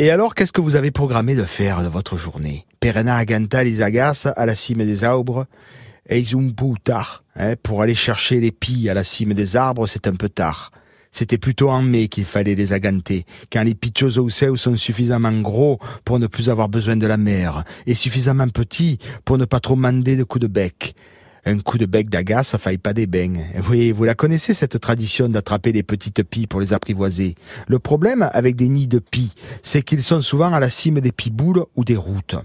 Et alors, qu'est-ce que vous avez programmé de faire de votre journée? Perena aganta les agaces à la cime des arbres, et tard. Hein, pour aller chercher les pilles à la cime des arbres, c'est un peu tard. C'était plutôt en mai qu'il fallait les aganter, quand les pitchos au sont suffisamment gros pour ne plus avoir besoin de la mer, et suffisamment petits pour ne pas trop mander de coups de bec. Un coup de bec d'agace, faille pas des bains. Oui, vous la connaissez, cette tradition d'attraper des petites pies pour les apprivoiser. Le problème avec des nids de pies, c'est qu'ils sont souvent à la cime des piboules ou des routes.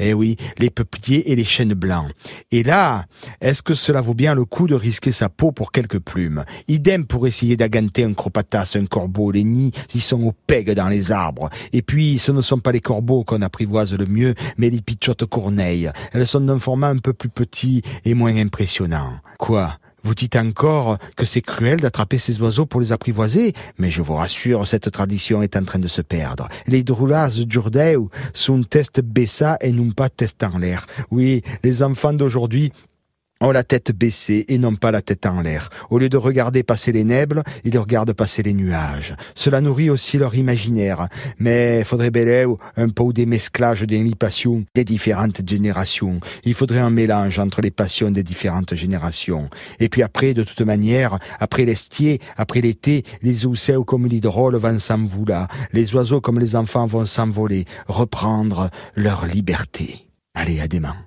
Eh oui, les peupliers et les chênes blancs. Et là, est-ce que cela vaut bien le coup de risquer sa peau pour quelques plumes? Idem pour essayer d'aganter un cropatas, un corbeau. Les nids, ils sont au peg dans les arbres. Et puis, ce ne sont pas les corbeaux qu'on apprivoise le mieux, mais les pichottes corneilles. Elles sont d'un format un peu plus petit et moins impressionnant. Quoi vous dites encore que c'est cruel d'attraper ces oiseaux pour les apprivoiser, mais je vous rassure, cette tradition est en train de se perdre. Les drulas d'Urdeu sont test bessa et non pas test en l'air. Oui, les enfants d'aujourd'hui ont la tête baissée et non pas la tête en l'air. Au lieu de regarder passer les nebles, ils regardent passer les nuages. Cela nourrit aussi leur imaginaire. Mais faudrait bel un peu des mesclages des passions des différentes générations. Il faudrait un mélange entre les passions des différentes générations. Et puis après, de toute manière, après l'estier, après l'été, les ousseaux comme l'hydrole vont s'envouler. Les oiseaux comme les enfants vont s'envoler, reprendre leur liberté. Allez, à demain.